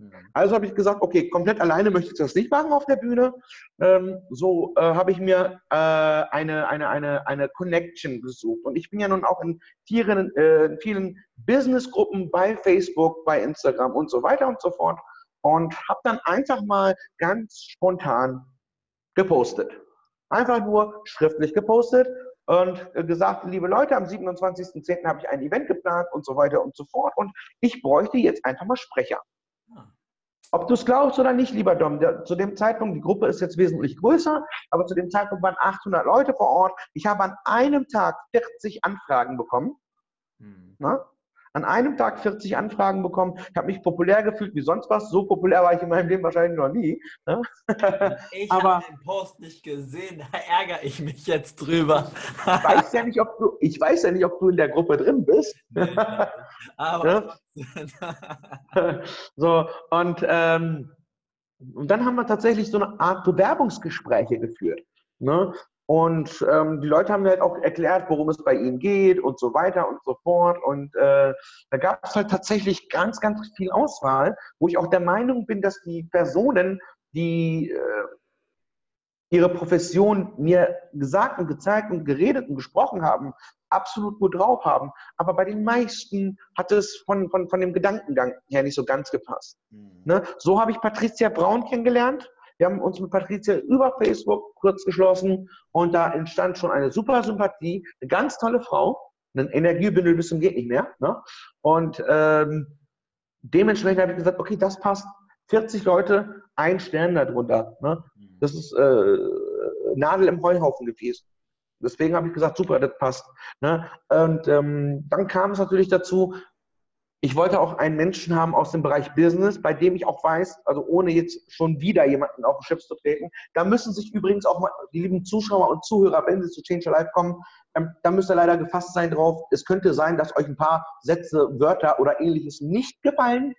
Mhm. Also habe ich gesagt, okay, komplett alleine möchte ich das nicht machen auf der Bühne. Ähm, so äh, habe ich mir äh, eine, eine, eine, eine Connection gesucht. Und ich bin ja nun auch in vielen, äh, vielen Businessgruppen bei Facebook, bei Instagram und so weiter und so fort. Und habe dann einfach mal ganz spontan gepostet. Einfach nur schriftlich gepostet und gesagt, liebe Leute, am 27.10. habe ich ein Event geplant und so weiter und so fort. Und ich bräuchte jetzt einfach mal Sprecher. Ob du es glaubst oder nicht, lieber Dom, der, zu dem Zeitpunkt, die Gruppe ist jetzt wesentlich größer, aber zu dem Zeitpunkt waren 800 Leute vor Ort. Ich habe an einem Tag 40 Anfragen bekommen. Hm. Na? An einem Tag 40 Anfragen bekommen. Ich habe mich populär gefühlt wie sonst was. So populär war ich in meinem Leben wahrscheinlich noch nie. Ne? Ich (laughs) habe den Post nicht gesehen. Da ärgere ich mich jetzt drüber. ich, weiß ja nicht, ob du, ich weiß ja nicht, ob du in der Gruppe drin bist. (laughs) Nee. Aber (laughs) so, und, ähm, und dann haben wir tatsächlich so eine Art Bewerbungsgespräche geführt. Ne? Und ähm, die Leute haben mir halt auch erklärt, worum es bei ihnen geht und so weiter und so fort. Und äh, da gab es halt tatsächlich ganz, ganz viel Auswahl, wo ich auch der Meinung bin, dass die Personen, die äh, ihre Profession mir gesagt und gezeigt und geredet und gesprochen haben, absolut gut drauf haben. Aber bei den meisten hat es von, von, von dem Gedankengang her nicht so ganz gepasst. Mhm. Ne? So habe ich Patricia Braun kennengelernt. Wir haben uns mit Patricia über Facebook kurz geschlossen und da entstand schon eine super Sympathie, eine ganz tolle Frau, ein Energiebündel bis zum geht nicht mehr. Ne? Und ähm, dementsprechend habe ich gesagt, okay, das passt. 40 Leute, ein Stern darunter. Ne? Das ist äh, Nadel im Heuhaufen gewesen. Deswegen habe ich gesagt, super, das passt. Ne? Und ähm, dann kam es natürlich dazu, ich wollte auch einen Menschen haben aus dem Bereich Business, bei dem ich auch weiß, also ohne jetzt schon wieder jemanden auf den Schiff zu treten, da müssen sich übrigens auch mal die lieben Zuschauer und Zuhörer, wenn sie zu Change Your Life kommen, ähm, da müsst ihr leider gefasst sein drauf. Es könnte sein, dass euch ein paar Sätze, Wörter oder ähnliches nicht gefallen.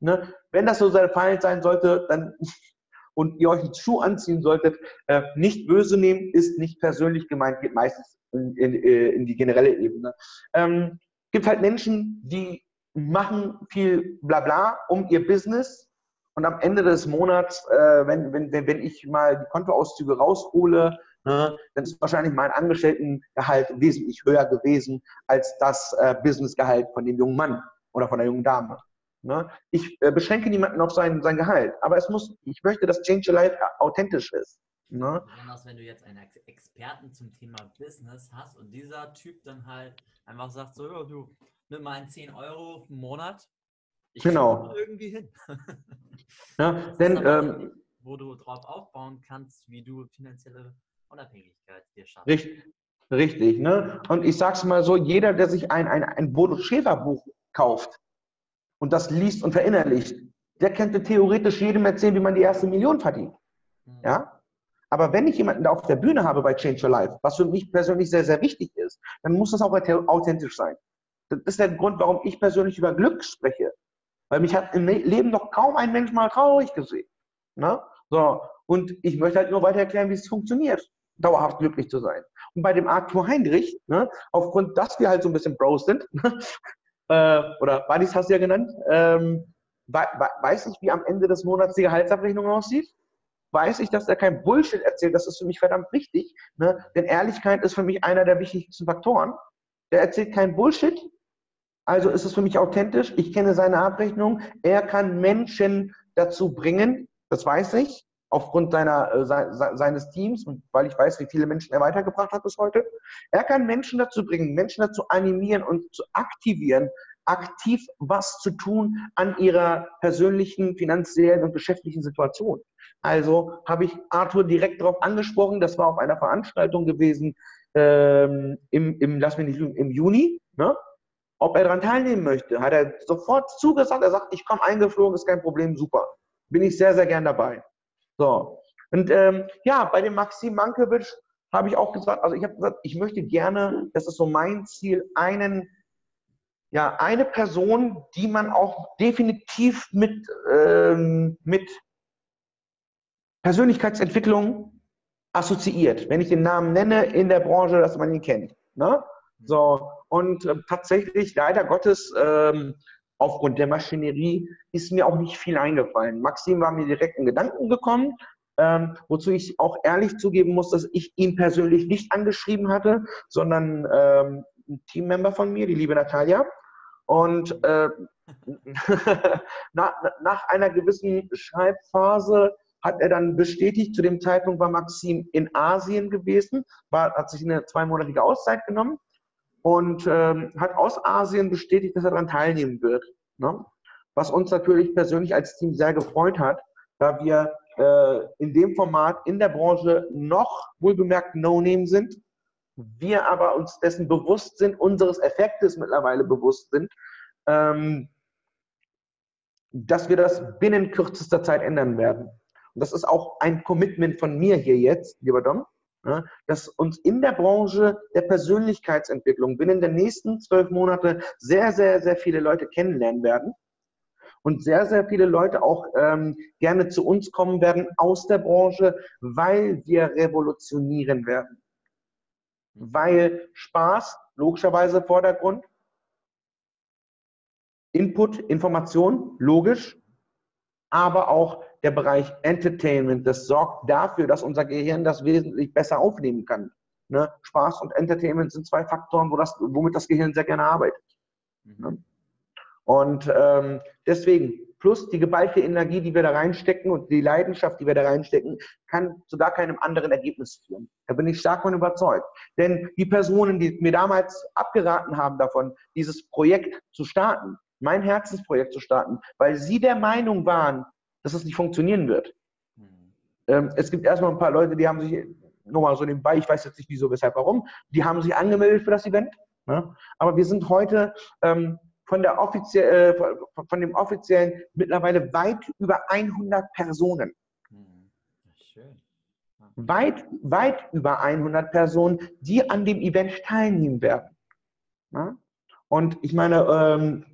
Ne? Wenn das so der Fall sein sollte, dann (laughs) und ihr euch einen Schuh anziehen solltet, äh, nicht böse nehmen, ist nicht persönlich gemeint, geht meistens in, in, äh, in die generelle Ebene. Ähm, gibt halt Menschen, die machen viel Blabla um ihr Business und am Ende des Monats, äh, wenn, wenn, wenn ich mal die Kontoauszüge raushole, ne, dann ist wahrscheinlich mein Angestelltengehalt wesentlich höher gewesen als das äh, Businessgehalt von dem jungen Mann oder von der jungen Dame. Ne? Ich äh, beschränke niemanden auf sein, sein Gehalt, aber es muss, ich möchte, dass Change Your Life authentisch ist. Ne? Besonders wenn du jetzt einen Experten zum Thema Business hast und dieser Typ dann halt einfach sagt, so, ja, du, nimm mal einen 10 Euro im Monat. Ich genau. irgendwie hin. ja, (laughs) denn, ähm, wo du drauf aufbauen kannst, wie du finanzielle Unabhängigkeit dir schaffst. Richtig, richtig ne? Und ich sag's mal so, jeder, der sich ein, ein, ein Bodo Schäfer Buch kauft, und das liest und verinnerlicht, der könnte theoretisch jedem erzählen, wie man die erste Million verdient. Mhm. Ja? Aber wenn ich jemanden da auf der Bühne habe bei Change Your Life, was für mich persönlich sehr, sehr wichtig ist, dann muss das auch authentisch sein. Das ist der Grund, warum ich persönlich über Glück spreche. Weil mich hat im Leben noch kaum ein Mensch mal traurig gesehen. Ne? So, und ich möchte halt nur weiter erklären, wie es funktioniert, dauerhaft glücklich zu sein. Und bei dem Arthur Heinrich, ne, aufgrund, dass wir halt so ein bisschen Bros sind, (laughs) äh, oder Buddies hast du ja genannt, ähm, weiß ich, wie am Ende des Monats die Gehaltsabrechnung aussieht? Weiß ich, dass er kein Bullshit erzählt? Das ist für mich verdammt wichtig. Ne? Denn Ehrlichkeit ist für mich einer der wichtigsten Faktoren. Der erzählt kein Bullshit. Also ist es für mich authentisch. Ich kenne seine Abrechnung. Er kann Menschen dazu bringen, das weiß ich, aufgrund seiner, äh, se, seines Teams weil ich weiß, wie viele Menschen er weitergebracht hat bis heute. Er kann Menschen dazu bringen, Menschen dazu animieren und zu aktivieren, aktiv was zu tun an ihrer persönlichen, finanziellen und geschäftlichen Situation. Also habe ich Arthur direkt darauf angesprochen, das war auf einer Veranstaltung gewesen ähm, im, im, lass mich nicht im Juni, ne? Ob er daran teilnehmen möchte. Hat er sofort zugesagt, er sagt, ich komme eingeflogen, ist kein Problem, super. Bin ich sehr, sehr gern dabei. So. Und ähm, ja, bei dem Maxim Mankiewicz habe ich auch gesagt, also ich habe gesagt, ich möchte gerne, das ist so mein Ziel, einen ja, eine Person, die man auch definitiv mit, ähm, mit Persönlichkeitsentwicklung assoziiert. Wenn ich den Namen nenne in der Branche, dass man ihn kennt. Ne? So, und äh, tatsächlich, leider Gottes, ähm, aufgrund der Maschinerie ist mir auch nicht viel eingefallen. Maxim war mir direkt in Gedanken gekommen, ähm, wozu ich auch ehrlich zugeben muss, dass ich ihn persönlich nicht angeschrieben hatte, sondern ähm, ein Teammember von mir, die liebe Natalia. Und äh, (laughs) nach, einer gewissen Schreibphase hat er dann bestätigt, zu dem Zeitpunkt war Maxim in Asien gewesen, war, hat sich eine zweimonatige Auszeit genommen und ähm, hat aus Asien bestätigt, dass er daran teilnehmen wird. Ne? Was uns natürlich persönlich als Team sehr gefreut hat, da wir äh, in dem Format in der Branche noch wohlbemerkt No-Name sind wir aber uns dessen bewusst sind, unseres Effektes mittlerweile bewusst sind, ähm, dass wir das binnen kürzester Zeit ändern werden. Und das ist auch ein Commitment von mir hier jetzt, lieber Dom, ja, dass uns in der Branche der Persönlichkeitsentwicklung binnen der nächsten zwölf Monate sehr, sehr, sehr viele Leute kennenlernen werden und sehr, sehr viele Leute auch ähm, gerne zu uns kommen werden aus der Branche, weil wir revolutionieren werden. Weil Spaß logischerweise Vordergrund, Input, Information, logisch, aber auch der Bereich Entertainment, das sorgt dafür, dass unser Gehirn das wesentlich besser aufnehmen kann. Ne? Spaß und Entertainment sind zwei Faktoren, wo das, womit das Gehirn sehr gerne arbeitet. Mhm. Ne? Und ähm, deswegen, plus die geballte Energie, die wir da reinstecken und die Leidenschaft, die wir da reinstecken, kann zu gar keinem anderen Ergebnis führen. Da bin ich stark von überzeugt. Denn die Personen, die mir damals abgeraten haben davon, dieses Projekt zu starten, mein Herzensprojekt zu starten, weil sie der Meinung waren, dass es nicht funktionieren wird. Mhm. Ähm, es gibt erstmal ein paar Leute, die haben sich, nur mal so nebenbei, ich weiß jetzt nicht wieso, weshalb, warum, die haben sich angemeldet für das Event. Ne? Aber wir sind heute ähm, von, der offiziell, äh, von dem offiziellen mittlerweile weit über 100 Personen. Hm, schön. Weit, weit über 100 Personen, die an dem Event teilnehmen werden. Ja? Und ich meine, ähm,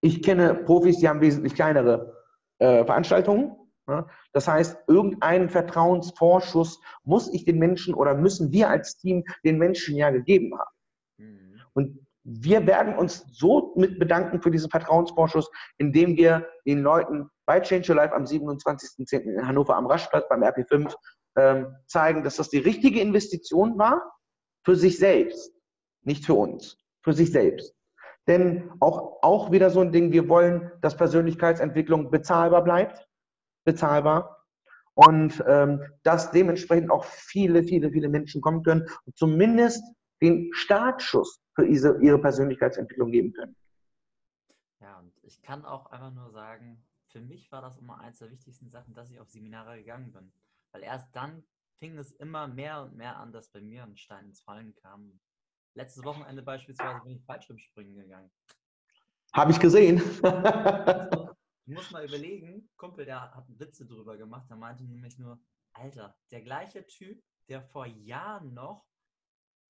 ich kenne Profis, die haben wesentlich kleinere äh, Veranstaltungen. Ja? Das heißt, irgendeinen Vertrauensvorschuss muss ich den Menschen oder müssen wir als Team den Menschen ja gegeben haben. Mhm. Und wir werden uns so mit bedanken für diesen Vertrauensvorschuss, indem wir den Leuten bei Change Your Life am 27.10. in Hannover am Raschplatz beim RP5 ähm, zeigen, dass das die richtige Investition war für sich selbst, nicht für uns, für sich selbst. Denn auch, auch wieder so ein Ding, wir wollen, dass Persönlichkeitsentwicklung bezahlbar bleibt, bezahlbar. Und ähm, dass dementsprechend auch viele, viele, viele Menschen kommen können und zumindest den Startschuss für diese, ihre Persönlichkeitsentwicklung geben können. Ja, und ich kann auch einfach nur sagen, für mich war das immer eines der wichtigsten Sachen, dass ich auf Seminare gegangen bin. Weil erst dann fing es immer mehr und mehr an, dass bei mir ein Stein ins Fallen kam. Letztes Wochenende beispielsweise bin ich Fallschirmspringen gegangen. Habe ich gesehen. also, (laughs) ich muss mal überlegen, Kumpel, der hat Witze drüber gemacht, der meinte nämlich nur, Alter, der gleiche Typ, der vor Jahren noch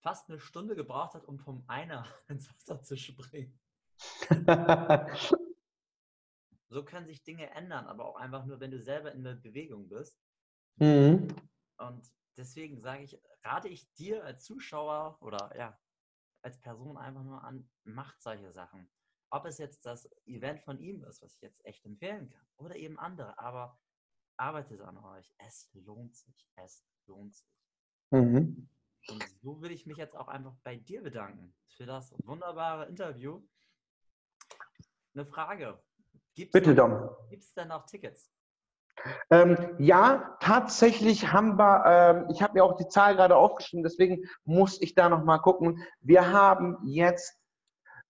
fast eine Stunde gebraucht hat, um vom Einer (laughs) ins Wasser zu springen. (laughs) so können sich Dinge ändern, aber auch einfach nur, wenn du selber in der Bewegung bist. Mhm. Und deswegen sage ich, rate ich dir als Zuschauer oder ja, als Person einfach nur an, macht solche Sachen. Ob es jetzt das Event von ihm ist, was ich jetzt echt empfehlen kann, oder eben andere, aber arbeitet an euch. Es lohnt sich. Es lohnt sich. Mhm. Und so will ich mich jetzt auch einfach bei dir bedanken für das wunderbare Interview. Eine Frage. Gibt's Bitte, Dom. Gibt es denn noch Tickets? Ähm, ja, tatsächlich haben wir, ähm, ich habe mir auch die Zahl gerade aufgeschrieben, deswegen muss ich da nochmal gucken. Wir haben jetzt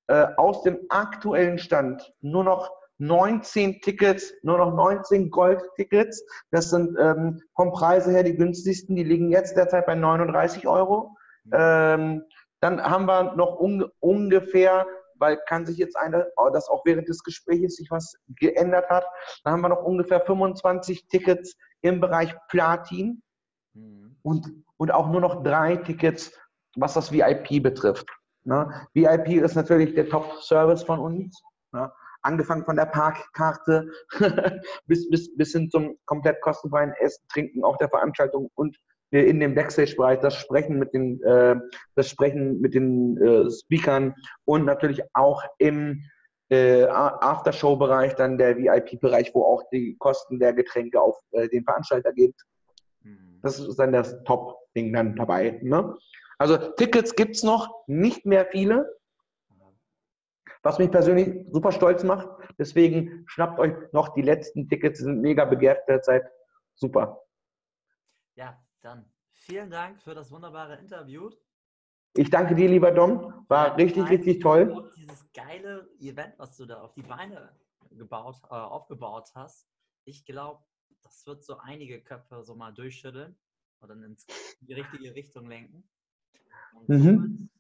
äh, aus dem aktuellen Stand nur noch 19 Tickets, nur noch 19 Gold-Tickets. Das sind ähm, vom Preise her die günstigsten, die liegen jetzt derzeit bei 39 Euro. Mhm. Ähm, dann haben wir noch un ungefähr, weil kann sich jetzt eine, dass auch während des Gesprächs sich was geändert hat, dann haben wir noch ungefähr 25 Tickets im Bereich Platin Mhm. und, und auch nur noch drei Tickets, was das VIP betrifft. Ne? VIP ist natürlich der Top-Service von uns. Ne? Angefangen von der Parkkarte (laughs) bis, bis, bis hin zum komplett kostenfreien Essen, Trinken auf der Veranstaltung und in dem Backstage-Bereich das Sprechen mit den, äh, das Sprechen mit den äh, Speakern und natürlich auch im äh, Aftershow-Bereich dann der VIP-Bereich, wo auch die Kosten der Getränke auf äh, den Veranstalter geht. Mhm. Das ist dann das Top-Ding dann dabei. Ne? Also Tickets gibt es noch, nicht mehr viele, was mich persönlich super stolz macht. Deswegen schnappt euch noch die letzten Tickets, die sind mega begehrt derzeit. Super. Ja, dann vielen Dank für das wunderbare Interview. Ich danke dir, lieber Dom. War richtig, richtig toll. Dieses geile Event, was du da auf die Beine gebaut, äh, aufgebaut hast. Ich glaube, das wird so einige Köpfe so mal durchschütteln und dann ins, in die richtige Richtung lenken. Und Mhm.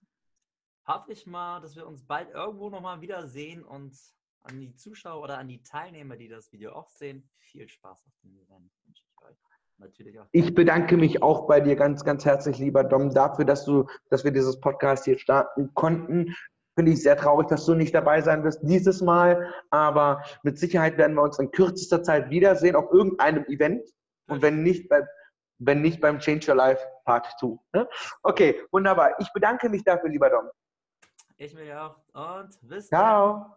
hoffe ich mal, dass wir uns bald irgendwo nochmal wiedersehen und an die Zuschauer oder an die Teilnehmer, die das Video auch sehen, viel Spaß auf dem Event wünsche ich euch. Natürlich auch. Ich bedanke mich auch bei dir ganz, ganz herzlich, lieber Dom, dafür, dass du, dass wir dieses Podcast hier starten konnten. Finde ich sehr traurig, dass du nicht dabei sein wirst dieses Mal, aber mit Sicherheit werden wir uns in kürzester Zeit wiedersehen auf irgendeinem Event und wenn nicht, bei, wenn nicht beim Change Your Life Part 2. Ne? Okay, wunderbar. Ich bedanke mich dafür, lieber Dom. Ich will auch und bis dann. Ciao.